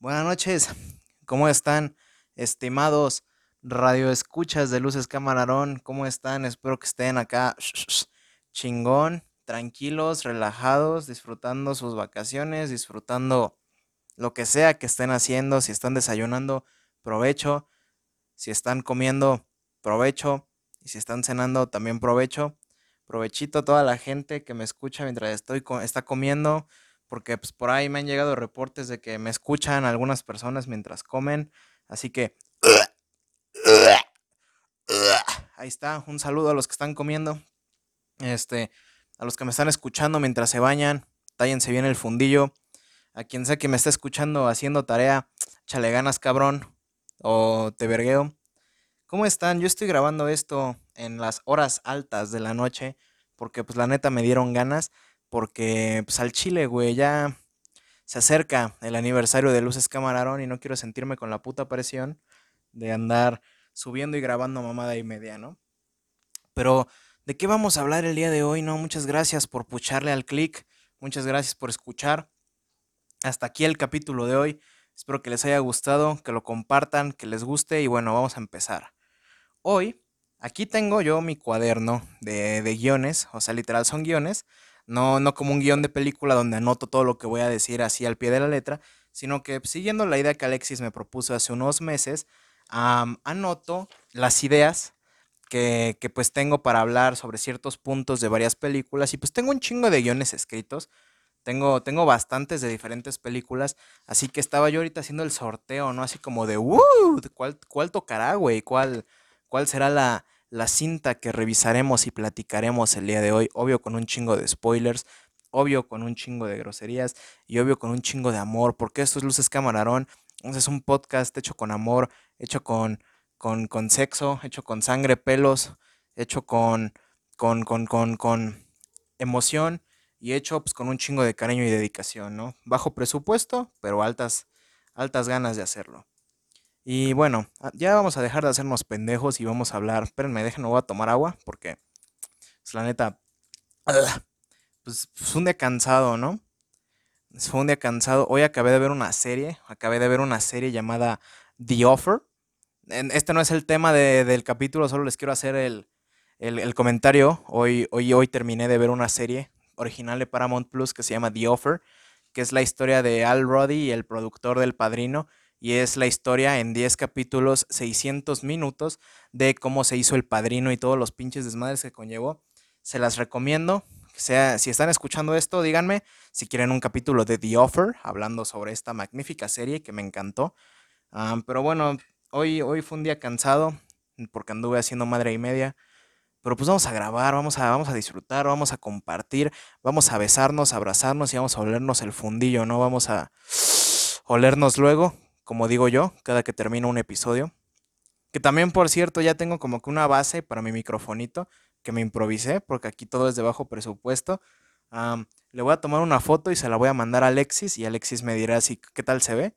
Buenas noches. ¿Cómo están, estimados radioescuchas de Luces Camarón? ¿Cómo están? Espero que estén acá chingón, tranquilos, relajados, disfrutando sus vacaciones, disfrutando lo que sea que estén haciendo. Si están desayunando, provecho. Si están comiendo, provecho. Y si están cenando, también provecho. Provechito a toda la gente que me escucha mientras estoy está comiendo porque pues, por ahí me han llegado reportes de que me escuchan algunas personas mientras comen, así que ahí está, un saludo a los que están comiendo, este, a los que me están escuchando mientras se bañan, tállense bien el fundillo, a quien sea que me esté escuchando haciendo tarea, chale ganas cabrón, o te vergueo. ¿Cómo están? Yo estoy grabando esto en las horas altas de la noche, porque pues la neta me dieron ganas porque pues al Chile, güey, ya se acerca el aniversario de Luces Camarón y no quiero sentirme con la puta presión de andar subiendo y grabando mamada y media, ¿no? Pero, ¿de qué vamos a hablar el día de hoy? No, muchas gracias por pucharle al clic, muchas gracias por escuchar. Hasta aquí el capítulo de hoy. Espero que les haya gustado, que lo compartan, que les guste y bueno, vamos a empezar. Hoy, aquí tengo yo mi cuaderno de, de guiones, o sea, literal son guiones no, no como un guion de película donde anoto todo lo que voy a decir así al pie de la letra, sino que siguiendo la idea que Alexis me propuso hace unos meses, anoto las ideas que, que, pues tengo para hablar sobre ciertos puntos de varias películas y pues tengo un chingo de guiones escritos. Tengo, tengo bastantes de diferentes películas, así que estaba yo ahorita haciendo el sorteo, ¿no? Así como de, ¡uh! ¿Cuál, cuál tocará, güey? ¿Cuál, ¿Cuál será la, la cinta que revisaremos y platicaremos el día de hoy, obvio con un chingo de spoilers, obvio con un chingo de groserías y obvio con un chingo de amor, porque esto es Luces Camarón, es un podcast hecho con amor, hecho con, con, con sexo, hecho con sangre, pelos, hecho con, con, con, con, con emoción y hecho pues, con un chingo de cariño y dedicación, ¿no? Bajo presupuesto, pero altas, altas ganas de hacerlo. Y bueno, ah, ya vamos a dejar de hacernos pendejos y vamos a hablar. Espérenme, déjenme, voy a tomar agua porque, pues la neta, pues fue un día cansado, ¿no? Fue un día cansado. Hoy acabé de ver una serie, acabé de ver una serie llamada The Offer. Este no es el tema del capítulo, solo les quiero hacer el, comentario. Hoy, hoy, hoy terminé de ver una serie original de Paramount Plus que se llama The Offer, que es la historia de Al Roddy, el productor del Padrino y es la historia en 10 capítulos, 600 minutos de cómo se hizo el padrino y todos los pinches desmadres que conllevó. Se las recomiendo. Sea, si están escuchando esto, díganme si quieren un capítulo de The Offer, hablando sobre esta magnífica serie que me encantó. pero bueno, hoy, hoy fue un día cansado porque anduve haciendo madre y media. Pero pues vamos a grabar, vamos a, vamos a disfrutar, vamos a compartir, vamos a besarnos, abrazarnos y vamos a olernos el fundillo, ¿no? Vamos a olernos luego como digo yo, cada que termino un episodio. Que también, por cierto, ya tengo como que una base para mi microfonito que me improvisé, porque aquí todo es de bajo presupuesto. le voy a tomar una foto y se la voy a mandar a Alexis y Alexis me dirá si qué tal se ve.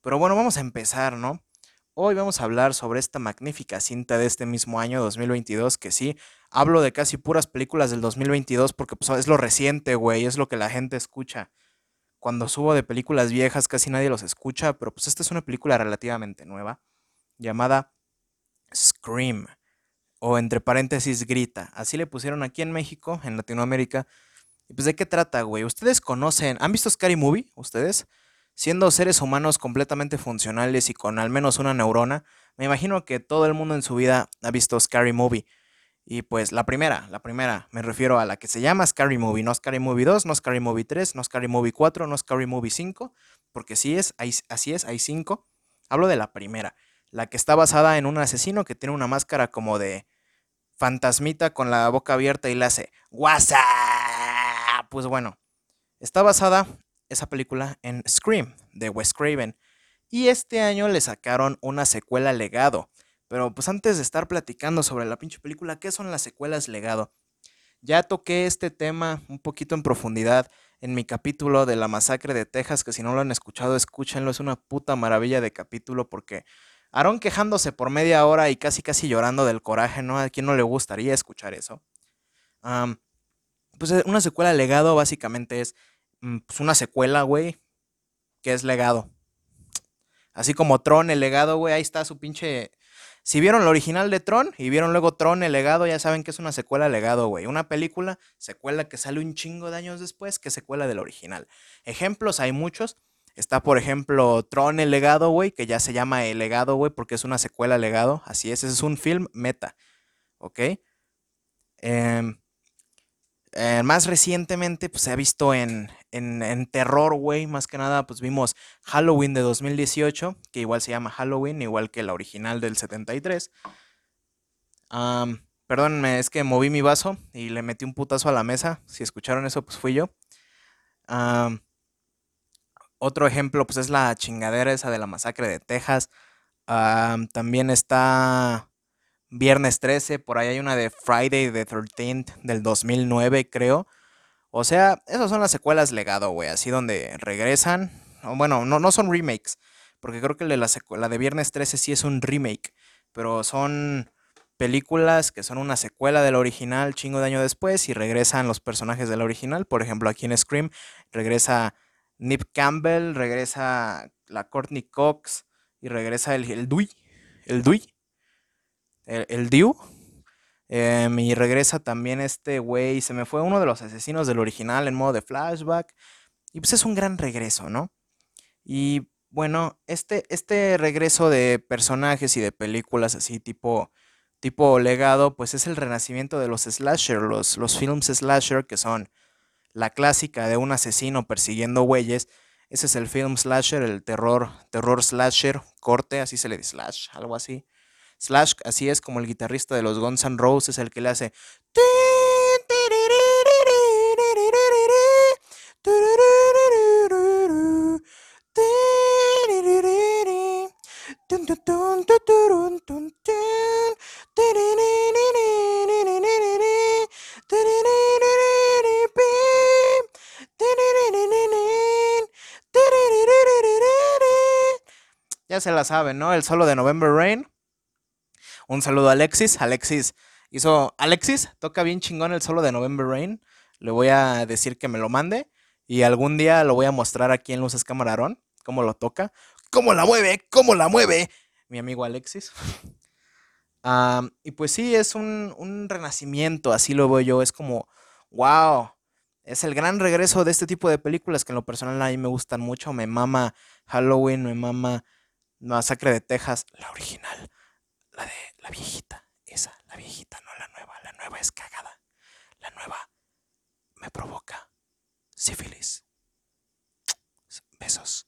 Pero bueno, vamos a empezar, ¿no? Hoy vamos a hablar sobre esta magnífica cinta de este mismo año 2022, que sí, hablo de casi puras películas del 2022 porque pues, es lo reciente, güey, es lo que la gente escucha cuando subo de películas viejas casi nadie los escucha, pero pues esta es una película relativamente nueva llamada Scream o entre paréntesis Grita. Así le pusieron aquí en México, en Latinoamérica. Y pues de qué trata, güey. ¿Ustedes conocen, han visto Scary Movie? ¿Ustedes? Siendo seres humanos completamente funcionales y con al menos una neurona, me imagino que todo el mundo en su vida ha visto Scary Movie. Y pues la primera, la primera, me refiero a la que se llama Scary Movie, no Scary Movie 2, no Scary Movie 3, no Scary Movie 4, no Scary Movie 5, porque sí es, así es, hay 5. Hablo de la primera, la que está basada en un asesino que tiene una máscara como de fantasmita con la boca abierta y le hace WhatsApp. Pues bueno, está basada esa película en Scream de Wes Craven. Y este año le sacaron una secuela legado pero pues antes de estar platicando sobre la pinche película, ¿qué son las secuelas legado? Ya toqué este tema un poquito en profundidad en mi capítulo de la masacre de Texas, que si no lo han escuchado, escúchenlo, es una puta maravilla de capítulo porque Aaron quejándose por media hora y casi casi llorando del coraje, ¿no? ¿A quién no le gustaría escuchar eso? pues eh, una secuela legado básicamente es mm, pues, una secuela, güey, que es legado. Así como Tron, el legado, güey, ahí está su pinche... Si vieron la original de Tron y vieron luego Tron, el legado, ya saben que es una secuela legado, güey. Una película, secuela que sale un chingo de años después que secuela del original. Ejemplos hay muchos. Está, por ejemplo, Tron, el legado, güey, que ya se llama El legado, güey, porque es una secuela legado. Así es, es un film meta. ¿Ok? Eh, eh, más recientemente, pues se ha visto en, en, terror, güey. Más que nada, pues vimos Halloween de 2018, que igual se llama Halloween, igual que la original del 73. Um, perdónenme, es que moví mi vaso y le metí un putazo a la mesa. Si escucharon eso, pues fui yo. otro ejemplo, pues es la chingadera esa de la masacre de Texas. también está Viernes 13, por ahí hay una de Friday the 13th del 2009, creo. O sea, esas son las secuelas legado, güey, así donde regresan. Bueno, no, no son remakes, porque creo que la, de Viernes 13 sí es un remake, pero son películas que son una secuela de la original chingo de año después y regresan los personajes de la original. Por ejemplo, aquí en Scream regresa Nip Campbell, regresa la Courtney Cox y regresa el, el Dewey. El Dewey el, el Dew. Em, y regresa también este güey. Se me fue uno de los asesinos del original en modo de flashback. Y pues es un gran regreso, ¿no? Y bueno, este, este regreso de personajes y de películas así tipo, tipo legado, pues es el renacimiento de los slasher, los, los films slasher que son la clásica de un asesino persiguiendo güeyes. Ese es el film slasher, el terror, terror slasher, corte, así se le dice slash, algo así. Slash, así es como el guitarrista de los Guns N' Roses, el que le hace. Ya se la saben, ¿no? El solo de November Rain. Un saludo a Alexis. Alexis hizo. Alexis toca bien chingón el solo de November Rain. Le voy a decir que me lo mande. Y algún día lo voy a mostrar aquí en Luces Camarón. Cómo lo toca. Cómo la mueve. Cómo la mueve. Mi amigo Alexis. y pues sí, es un, un renacimiento. Así lo veo yo. Es como. ¡Wow! Es el gran regreso de este tipo de películas que en lo personal a mí me gustan mucho. Me mama Halloween, me mama Masacre de Texas, la original. La de la viejita, esa, la viejita, no la nueva. La nueva es cagada. La nueva me provoca sífilis. Besos.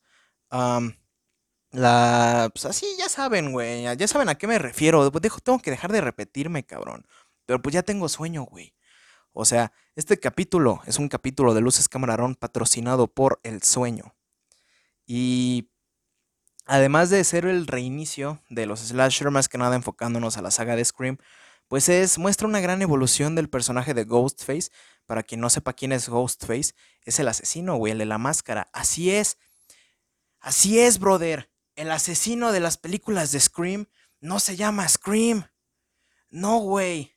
la. Pues así, ya saben, güey. Ya saben a qué me refiero. tengo que dejar de repetirme, cabrón. Pero pues ya tengo sueño, güey. O sea, este capítulo es un capítulo de Luces Camarón patrocinado por El Sueño. Y además de ser el reinicio de los slasher, más que nada enfocándonos a la saga de Scream, pues es, muestra una gran evolución del personaje de Ghostface. Para quien no sepa quién es Ghostface, es el asesino, güey, el de la máscara. Así es. Así es, brother. El asesino de las películas de Scream no se llama Scream. No, güey.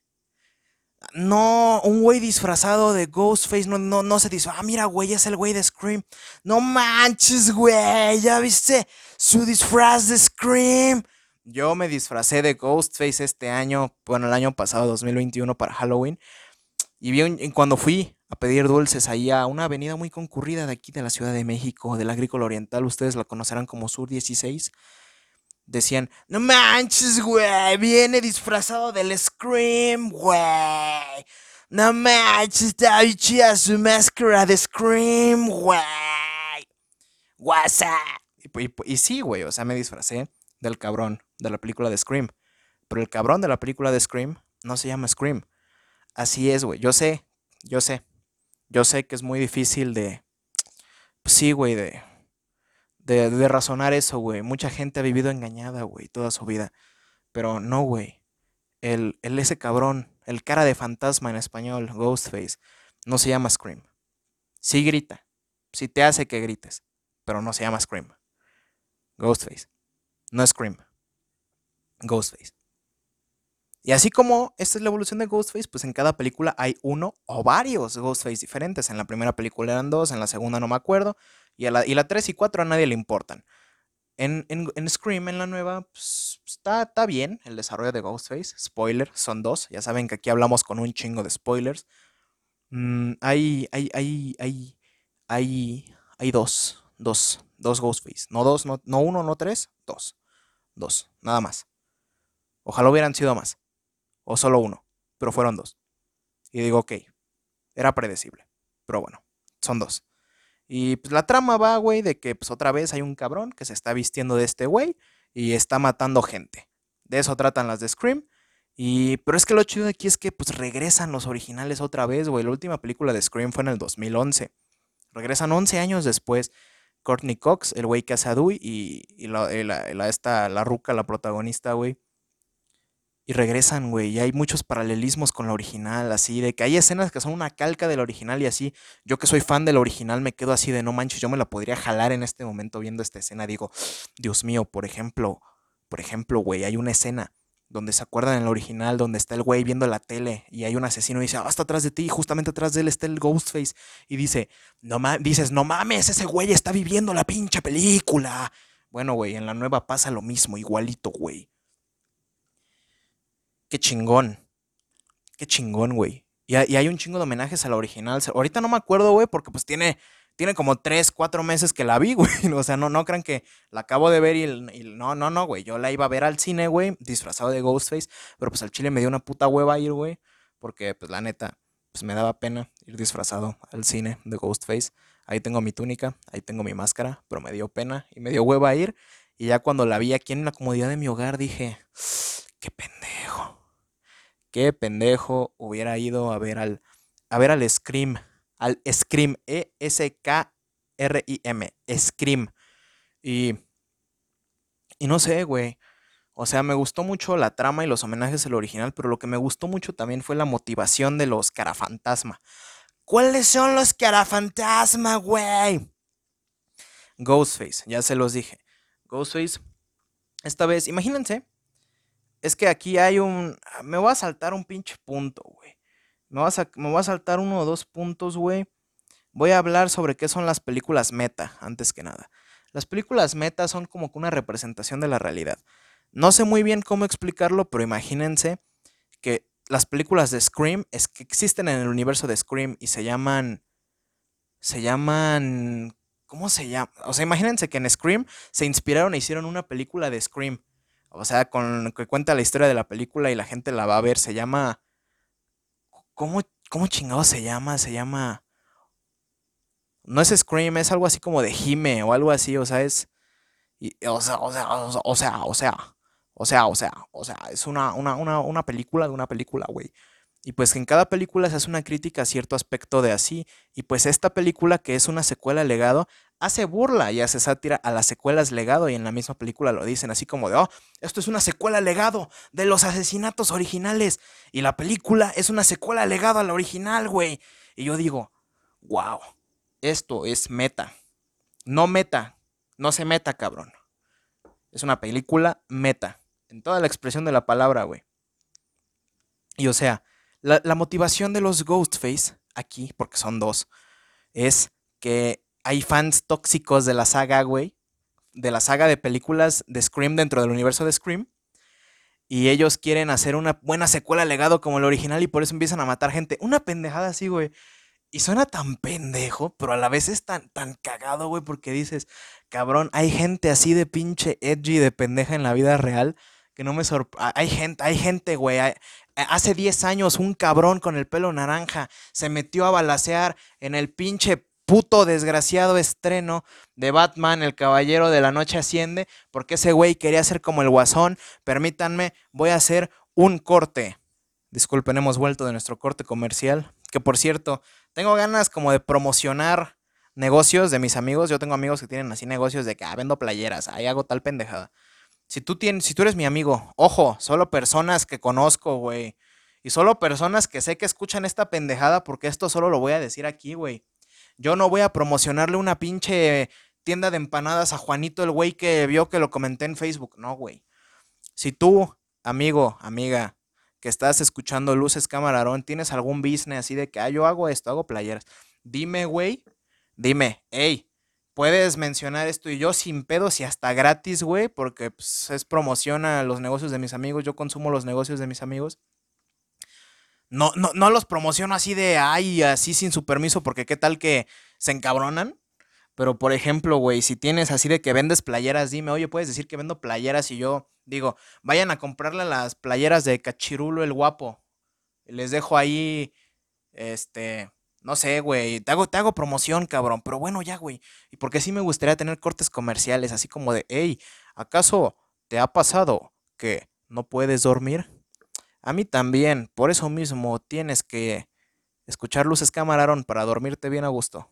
No, un güey disfrazado de Ghostface no, no, no se dice, ah, mira, güey, es el güey de Scream. No manches, güey, ya viste su disfraz de Scream. Yo me disfracé de Ghostface este año, bueno, el año pasado, 2021, para Halloween. Y vi cuando fui a pedir dulces ahí a una avenida muy concurrida de aquí de la Ciudad de México, del Agrícola Oriental, ustedes la conocerán como Sur 16 decían, no manches, güey, viene disfrazado del Scream, güey. No manches, está chida su máscara de Scream, güey. WhatsApp. Y, sí, güey, o sea, me disfracé del cabrón de la película de Scream. Pero el cabrón de la película de Scream no se llama Scream. Así es, güey. Yo sé, yo sé. Yo sé que es muy difícil de... Pues sí, güey, de de, razonar eso, güey. Mucha gente ha vivido engañada, güey, toda su vida. Pero no, güey. El, el, ese cabrón, el cara de fantasma en español, Ghostface, no se llama Scream. Sí grita. Sí te hace que grites. Pero no se llama Scream. Ghostface. No Scream. Ghostface. Y así como esta es la evolución de Ghostface, pues en cada película hay uno o varios Ghostface diferentes. En la primera película eran dos, en la segunda no me acuerdo. Y, la, y la 3 y 4 a nadie le importan. En, en, Scream, en la nueva, pues, está, está, bien el desarrollo de Ghostface. Spoiler, son dos. Ya saben que aquí hablamos con un chingo de spoilers. Mm, hay, hay, hay, hay, hay, hay dos, dos, dos Ghostface. No dos, no, no uno, no tres, dos. Dos, nada más. Ojalá hubieran sido más. O solo uno. Pero fueron dos. Y digo, ok. Era predecible. Pero bueno, son dos. Y pues la trama va, güey, de que pues otra vez hay un cabrón que se está vistiendo de este güey y está matando gente. De eso tratan las de Scream. Y, pero es que lo chido de aquí es que pues regresan los originales otra vez, güey. La última película de Scream fue en el 2011. Regresan 11 años después. Courtney Cox, el güey que hace a Dewey, y, la, esta, la ruca, la protagonista, güey y regresan, güey. Y hay muchos paralelismos con la original, así, de que hay escenas que son una calca de la original y así. Yo que soy fan de la original me quedo así de no manches, yo me la podría jalar en este momento viendo esta escena. Digo, Dios mío, por ejemplo, por ejemplo, güey, hay una escena donde se acuerdan en la original, donde está el güey viendo la tele y hay un asesino y dice, ah, está atrás de ti, justamente atrás de él está el Ghostface. Y dice, no dices, no mames, ese güey está viviendo la pinche película. Bueno, güey, en la nueva pasa lo mismo, igualito, güey. Qué chingón. Qué chingón, güey. Y, hay un chingo de homenajes a la original. Ahorita no me acuerdo, güey, porque pues tiene, tiene como 3, 4 meses que la vi, güey. O sea, no, no crean que la acabo de ver y, no, no, no, güey. Yo la iba a ver al cine, güey, disfrazado de Ghostface. Pero pues al chile me dio una puta hueva ir, güey. Porque pues la neta, pues me daba pena ir disfrazado al cine de Ghostface. Ahí tengo mi túnica, ahí tengo mi máscara, pero me dio pena y me dio hueva ir. Y ya cuando la vi aquí en la comodidad de mi hogar dije, qué pendejo qué pendejo hubiera ido a ver al, a ver al Scream, al Scream, E-S-K-R-I-M, Scream. Y, y no sé, güey. O sea, me gustó mucho la trama y los homenajes al original, pero lo que me gustó mucho también fue la motivación de los carafantasma. ¿Cuáles son los carafantasma, güey? Ghostface, ya se los dije. Ghostface, esta vez, imagínense es que aquí hay un. Me voy a saltar un pinche punto, güey. Me, voy a, me voy a saltar uno o dos puntos, güey. Voy a hablar sobre qué son las películas meta, antes que nada. Las películas meta son como que una representación de la realidad. No sé muy bien cómo explicarlo, pero imagínense que las películas de Scream es que existen en el universo de Scream y se llaman. Se llaman. ¿Cómo se llama? O sea, imagínense que en Scream se inspiraron e hicieron una película de Scream. O sea, con que cuenta la historia de la película y la gente la va a ver. Se llama. ¿Cómo, cómo chingado se llama? Se llama. No es Scream, es algo así como de Jime o algo así. O sea, es. o sea, o sea, o sea, o sea. O sea, o sea, o sea, es una, una, una, una película de una película, güey. Y pues en cada película se hace una crítica a cierto aspecto de así. Y pues esta película, que es una secuela legado, hace burla y hace sátira a las secuelas legado. Y en la misma película lo dicen así como de, oh, esto es una secuela legado de los asesinatos originales. Y la película es una secuela legado a la original, güey. Y yo digo, wow, esto es meta. No meta, no se meta, cabrón. Es una película meta. En toda la expresión de la palabra, güey. Y o sea, la, motivación de los Ghostface aquí, porque son dos, es que hay fans tóxicos de la saga, güey, de la saga de películas de Scream dentro del universo de Scream. Y ellos quieren hacer una buena secuela legado como el original y por eso empiezan a matar gente. Una pendejada así, güey. Y suena tan pendejo, pero a la vez es tan, tan cagado, güey, porque dices, cabrón, hay gente así de pinche edgy de pendeja en la vida real que no me sorprende. Hay gente, hay gente, güey. Hace 10 años un cabrón con el pelo naranja se metió a balasear en el pinche puto desgraciado estreno de Batman, el Caballero de la Noche Asciende, porque ese güey quería ser como el guasón. Permítanme, voy a hacer un corte. Disculpen, hemos vuelto de nuestro corte comercial. Que por cierto, tengo ganas como de promocionar negocios de mis amigos. Yo tengo amigos que tienen así negocios de que ah, vendo playeras, ahí hago tal pendejada. Si tú, tienes, si tú eres mi amigo, ojo, solo personas que conozco, güey. Y solo personas que sé que escuchan esta pendejada porque esto solo lo voy a decir aquí, güey. Yo no voy a promocionarle una pinche tienda de empanadas a Juanito, el güey que vio que lo comenté en Facebook. No, güey. Si tú, amigo, amiga, que estás escuchando luces camarón, tienes algún business así de que, ah, yo hago esto, hago playeras. Dime, güey, dime, hey, puedes mencionar esto y yo sin pedos y hasta gratis, güey, porque pues, es promoción a los negocios de mis amigos, yo consumo los negocios de mis amigos. No, no, no los promociono así de, ay, así sin su permiso, porque qué tal que se encabronan. Pero, por ejemplo, güey, si tienes así de que vendes playeras, dime, oye, puedes decir que vendo playeras y yo digo, vayan a comprarle las playeras de Cachirulo el Guapo. Les dejo ahí, este, no sé, güey, te hago, te hago promoción, cabrón, pero bueno, ya, güey. Y porque sí me gustaría tener cortes comerciales, así como de, hey, ¿acaso te ha pasado que no puedes dormir? A mí también, por eso mismo tienes que escuchar luces camararon para dormirte bien a gusto.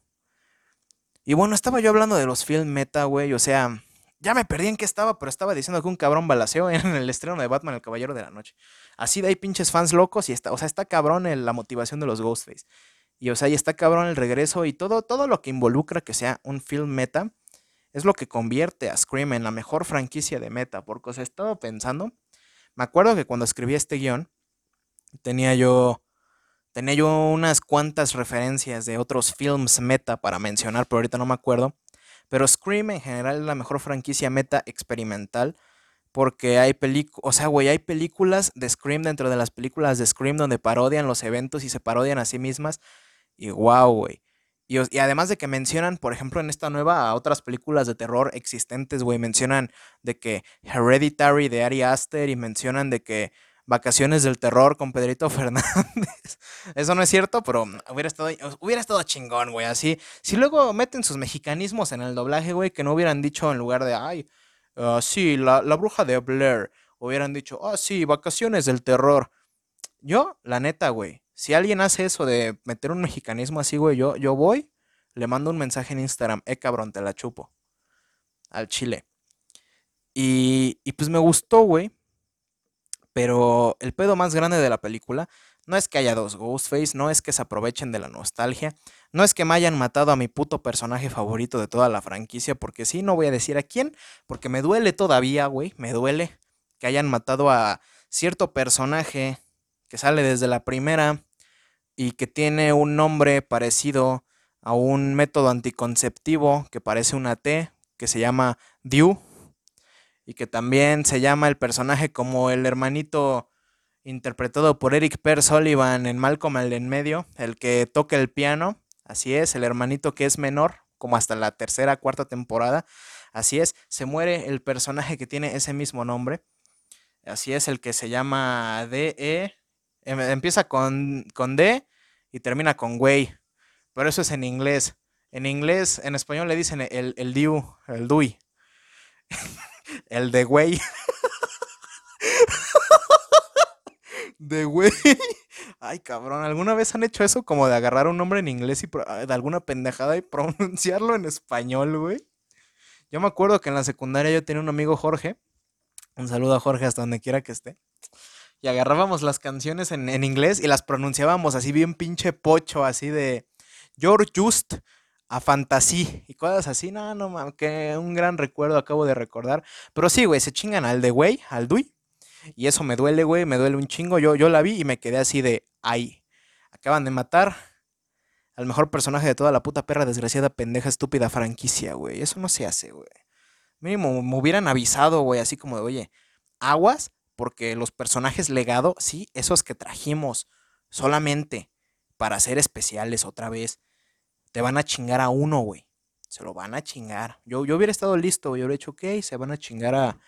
Y bueno, estaba yo hablando de los film meta, güey, o sea, ya me perdí en qué estaba, pero estaba diciendo que un cabrón balaseó en el estreno de Batman, el Caballero de la Noche. Así de ahí pinches fans locos y está, o sea, está cabrón la motivación de los Ghostface. Y o sea, y está cabrón el regreso y todo, todo lo que involucra que sea un film meta es lo que convierte a Scream en la mejor franquicia de meta. Porque, o sea, estaba pensando, me acuerdo que cuando escribí este guion, tenía yo, tenía yo unas cuantas referencias de otros films meta para mencionar, pero ahorita no me acuerdo. Pero Scream en general es la mejor franquicia meta experimental. Porque hay películas, o sea, güey, hay películas de Scream dentro de las películas de Scream donde parodian los eventos y se parodian a sí mismas. Y wow, güey. Y, además de que mencionan, por ejemplo, en esta nueva, a otras películas de terror existentes, güey, mencionan de que Hereditary de Ari Aster y mencionan de que Vacaciones del Terror con Pedrito Fernández. Eso no es cierto, pero hubiera estado, hubiera estado chingón, güey, así. Si luego meten sus mexicanismos en el doblaje, güey, que no hubieran dicho en lugar de, ay, uh, sí, la, la bruja de Blair, hubieran dicho, ah, sí, Vacaciones del Terror. Yo, la neta, güey, si alguien hace eso de meter un mexicanismo así, güey, yo, yo voy, le mando un mensaje en Instagram, eh, cabrón, te la chupo. Al chile. Y, y pues me gustó, güey. Pero el pedo más grande de la película no es que haya dos Ghostface, no es que se aprovechen de la nostalgia, no es que me hayan matado a mi puto personaje favorito de toda la franquicia, porque sí, no voy a decir a quién, porque me duele todavía, güey, me duele que hayan matado a cierto personaje que sale desde la primera y que tiene un nombre parecido a un método anticonceptivo que parece una T, que se llama Dew, y que también se llama el personaje como el hermanito interpretado por Eric Per Sullivan en Malcolm el en medio, el que toca el piano, así es, el hermanito que es menor, como hasta la tercera, cuarta temporada, así es, se muere el personaje que tiene ese mismo nombre, así es, el que se llama D.E., empieza con, con D y termina con güey. Pero eso es en inglés. En inglés, en español le dicen el, el diu, el dui. el de güey. de güey. Ay, cabrón, ¿alguna vez han hecho eso como de agarrar un nombre en inglés y de alguna pendejada y pronunciarlo en español, güey? Yo me acuerdo que en la secundaria yo tenía un amigo Jorge. Un saludo a Jorge hasta donde quiera que esté y agarrábamos las canciones en, inglés y las pronunciábamos así bien pinche pocho, así de George Just a Fantasy y cosas así. No, no, mames, que un gran recuerdo acabo de recordar. Pero sí, güey, se chingan al de güey, al Dui. Y eso me duele, güey, me duele un chingo. Yo, yo la vi y me quedé así de, ay, acaban de matar al mejor personaje de toda la puta perra desgraciada, pendeja, estúpida franquicia, güey. Eso no se hace, güey. Mínimo me hubieran avisado, güey, así como de, oye, aguas, porque los personajes legado, sí, esos que trajimos solamente para ser especiales otra vez, te van a chingar a uno, güey. Se lo van a chingar. Yo, yo hubiera estado listo, yo hubiera dicho, ok, se van a chingar a,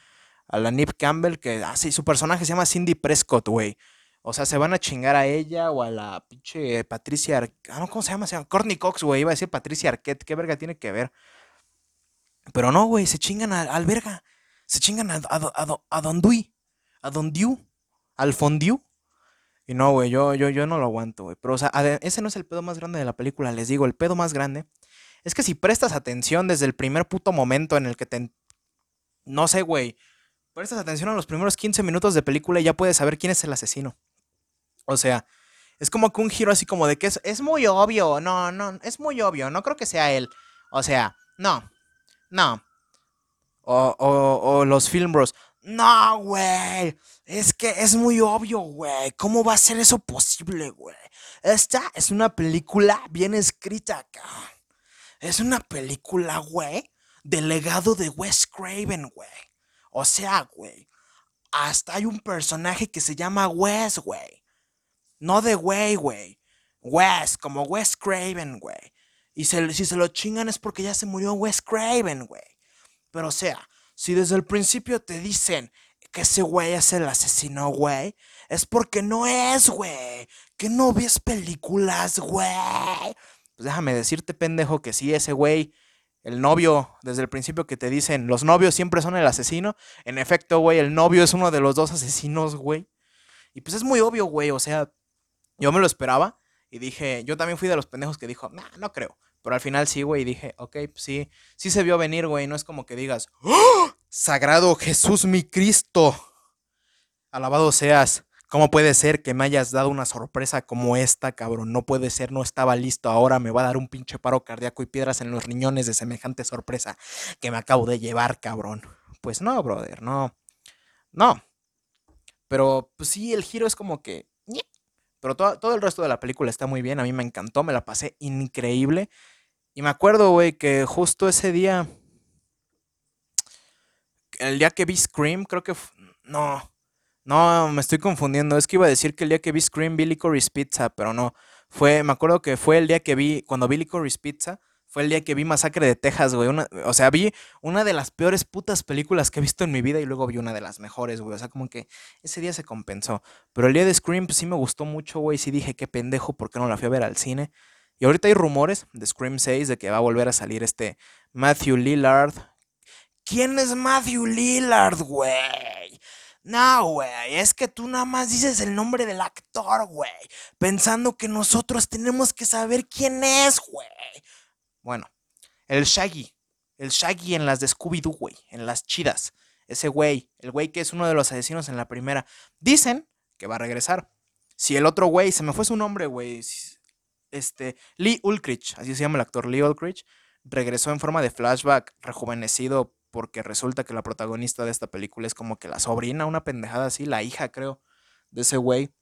a la Nip Campbell, que, ah, sí, su personaje se llama Cindy Prescott, güey. O sea, se van a chingar a ella o a la pinche Patricia Arquette. Ah, ¿cómo se llama? Se llama Courtney Cox, güey. Iba a decir Patricia Arquette. ¿Qué verga tiene que ver? Pero no, güey. Se chingan al, verga. Se chingan a, a, Don Dui a Don Diu, al Fondiu. Y no, güey, yo, yo, yo no lo aguanto, güey. Pero, o sea, ese no es el pedo más grande de la película, les digo. El pedo más grande es que si prestas atención desde el primer puto momento en el que te. No sé, güey. Prestas atención a los primeros 15 minutos de película y ya puedes saber quién es el asesino. O sea, es como que un giro así como de que es, es muy obvio. No, no, es muy obvio. No creo que sea él. O sea, no. No. O, o, o los film bros No, güey. Es que es muy obvio, güey. ¿Cómo va a ser eso posible, güey? Esta es una película bien escrita, acá. Es una película, güey, del legado de Wes Craven, güey. O sea, güey, hasta hay un personaje que se llama Wes, güey. No de güey, güey. Wes, como Wes Craven, güey. Y si se lo chingan es porque ya se murió Wes Craven, güey. Pero o sea, si desde el principio te dicen que ese güey es el asesino, güey, es porque no es, güey. Que no ves películas, güey. Pues déjame decirte, pendejo, que sí, ese güey, el novio, desde el principio que te dicen, los novios siempre son el asesino. En efecto, güey, el novio es uno de los dos asesinos, güey. Y pues es muy obvio, güey. O sea, yo me lo esperaba. Y dije, yo también fui de los pendejos que dijo, no, no creo. Pero al final sí, güey, dije, ok, sí, sí se vio venir, güey. No es como que digas, ¡Oh! Sagrado Jesús mi Cristo. Alabado seas. ¿Cómo puede ser que me hayas dado una sorpresa como esta, cabrón? No puede ser, no estaba listo. Ahora me va a dar un pinche paro cardíaco y piedras en los riñones de semejante sorpresa que me acabo de llevar, cabrón. Pues no, brother, no. No. Pero pues sí, el giro es como que... Pero todo, todo el resto de la película está muy bien. A mí me encantó, me la pasé increíble. Y me acuerdo, güey, que justo ese día... El día que vi Scream, creo que... No, no, me estoy confundiendo. Es que iba a decir que el día que vi Scream vi Licorice Pizza, pero no. Fue, me acuerdo que fue el día que vi, cuando vi Licorice Pizza, fue el día que vi Masacre de Texas, güey. o sea, vi una de las peores putas películas que he visto en mi vida y luego vi una de las mejores, güey. O sea, como que ese día se compensó. Pero el día de Scream, pues sí me gustó mucho, güey. Sí dije, qué pendejo, ¿por qué no la fui a ver al cine? Y ahorita hay rumores de Scream 6 de que va a volver a salir este Matthew Lillard. ¿Quién es Matthew Lillard, güey? No, güey, es que tú nada más dices el nombre del actor, güey, pensando que nosotros tenemos que saber quién es, güey. Bueno, el Shaggy, el Shaggy en las de Scooby-Doo, güey, en las chidas. Ese güey, el güey que es uno de los asesinos en la primera. Dicen que va a regresar. Si el otro güey, se me fue su nombre, güey, este, Lee Ulrich, así se llama el actor, Lee Ulrich, regresó en forma de flashback, rejuvenecido porque resulta que la protagonista de esta película es como que la sobrina, una pendejada así, la hija, creo, de ese güey.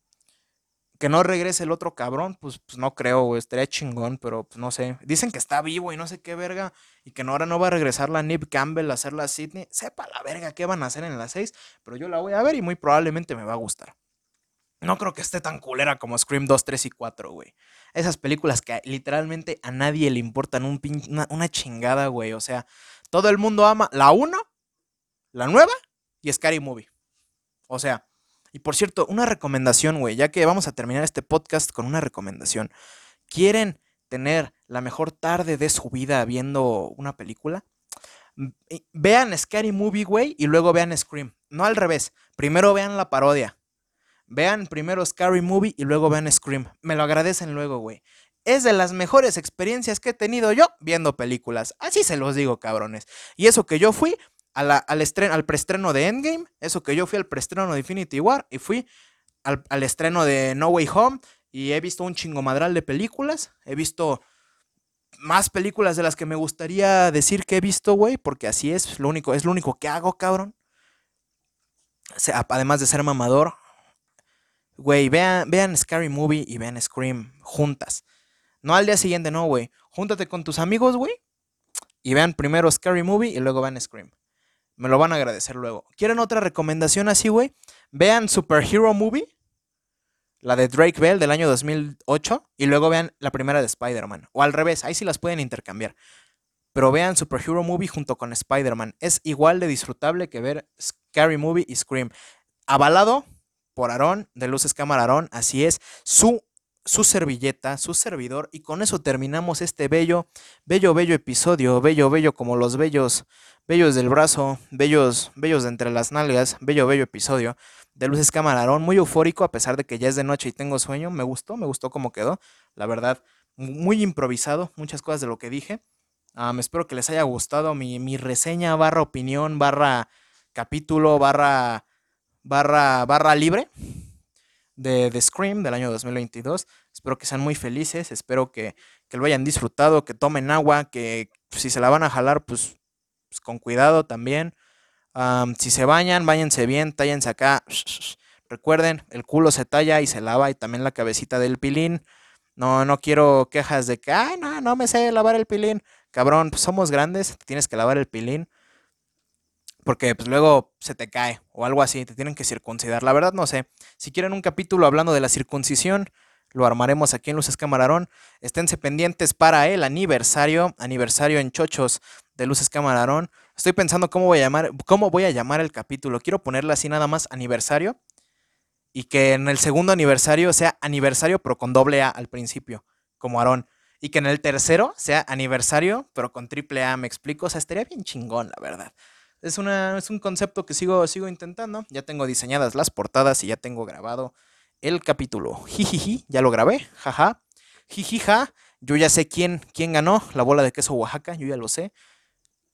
Que no regrese el otro cabrón, pues, pues no creo, güey, estaría chingón, pero pues no sé. Dicen que está vivo y no sé qué verga, y que ahora no va a regresar la Nip Campbell a hacer la Sydney. Sepa la verga qué van a hacer en las 6, pero yo la voy a ver y muy probablemente me va a gustar. No creo que esté tan culera como Scream 2, 3 y 4, güey. Esas películas que literalmente a nadie le importan un una, una chingada, güey. O sea, todo el mundo ama la 1, la nueva y Scary Movie. O sea, y por cierto, una recomendación, güey, ya que vamos a terminar este podcast con una recomendación. ¿Quieren tener la mejor tarde de su vida viendo una película? Vean Scary Movie, güey, y luego vean Scream. No al revés. Primero vean la parodia. Vean primero Scary Movie y luego vean Scream. Me lo agradecen luego, güey es de las mejores experiencias que he tenido yo viendo películas. Así se los digo, cabrones. Y eso que yo fui al, estreno, al preestreno de Endgame, eso que yo fui al preestreno de Infinity War y fui al, estreno de No Way Home y he visto un chingomadral de películas. He visto más películas de las que me gustaría decir que he visto, güey, porque así es, lo único, es lo único que hago, cabrón. además de ser mamador, güey, vean, vean Scary Movie y vean Scream juntas. No al día siguiente, no, güey. Júntate con tus amigos, güey. Y vean primero Scary Movie y luego vean Scream. Me lo van a agradecer luego. ¿Quieren otra recomendación así, güey? Vean Superhero Movie. La de Drake Bell del año 2008. Y luego vean la primera de Spider-Man. O al revés, ahí sí las pueden intercambiar. Pero vean Superhero Movie junto con Spider-Man. Es igual de disfrutable que ver Scary Movie y Scream. Avalado por Aarón, de Luces Cámara Aarón. Así es. Su su servilleta, su servidor, y con eso terminamos este bello, bello, bello episodio, bello, bello como los bellos, bellos del brazo, bellos, bellos de entre las nalgas, bello, bello episodio de Luces Camarón, muy eufórico a pesar de que ya es de noche y tengo sueño, me gustó, me gustó cómo quedó, la verdad, muy improvisado, muchas cosas de lo que dije, um, espero que les haya gustado mi, mi reseña barra opinión, barra capítulo, barra, barra, barra libre de Scream del año 2022. Espero que sean muy felices, espero que, lo hayan disfrutado, que tomen agua, que si se la van a jalar, pues, pues con cuidado también. si se bañan, bañense bien, tállense acá. Recuerden, el culo se talla y se lava y también la cabecita del pilín. No, no quiero quejas de que, ay, no, no me sé lavar el pilín. Cabrón, pues somos grandes, tienes que lavar el pilín. Porque pues luego se te cae o algo así, te tienen que circuncidar. La verdad no sé. Si quieren un capítulo hablando de la circuncisión, lo armaremos aquí en Luces Camarón. Esténse pendientes para el aniversario, aniversario en Chochos de Luces Camarón. Estoy pensando cómo voy a llamar, cómo voy a llamar el capítulo. Quiero ponerle así nada más aniversario y que en el segundo aniversario sea aniversario pero con doble A al principio, como Aarón. Y que en el tercero sea aniversario pero con triple A, me explico. O sea, estaría bien chingón, la verdad. Es, una, es un concepto que sigo, sigo intentando. Ya tengo diseñadas las portadas y ya tengo grabado el capítulo. Jijiji, ya lo grabé, jaja. Jijija, yo ya sé quién, quién ganó la bola de queso Oaxaca, yo ya lo sé.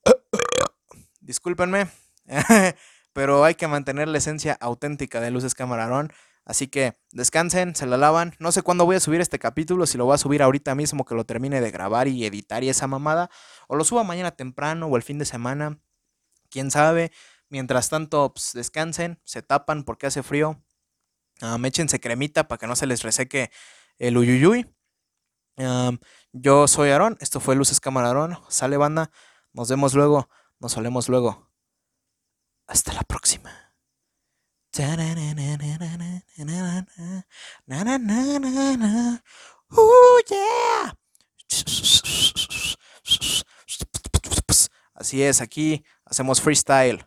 Discúlpenme, pero hay que mantener la esencia auténtica de Luces Camarón. Así que descansen, se la lavan. No sé cuándo voy a subir este capítulo, si lo voy a subir ahorita mismo que lo termine de grabar y editar y esa mamada, o lo suba mañana temprano o el fin de semana, quién sabe. Mientras tanto, pues, descansen, se tapan porque hace frío, Um, échense cremita para que no se les reseque el uyuyuy. yo soy Aarón, esto fue Luces Cámara Sale banda, nos vemos luego, nos solemos luego. Hasta la próxima. Así es, aquí hacemos freestyle.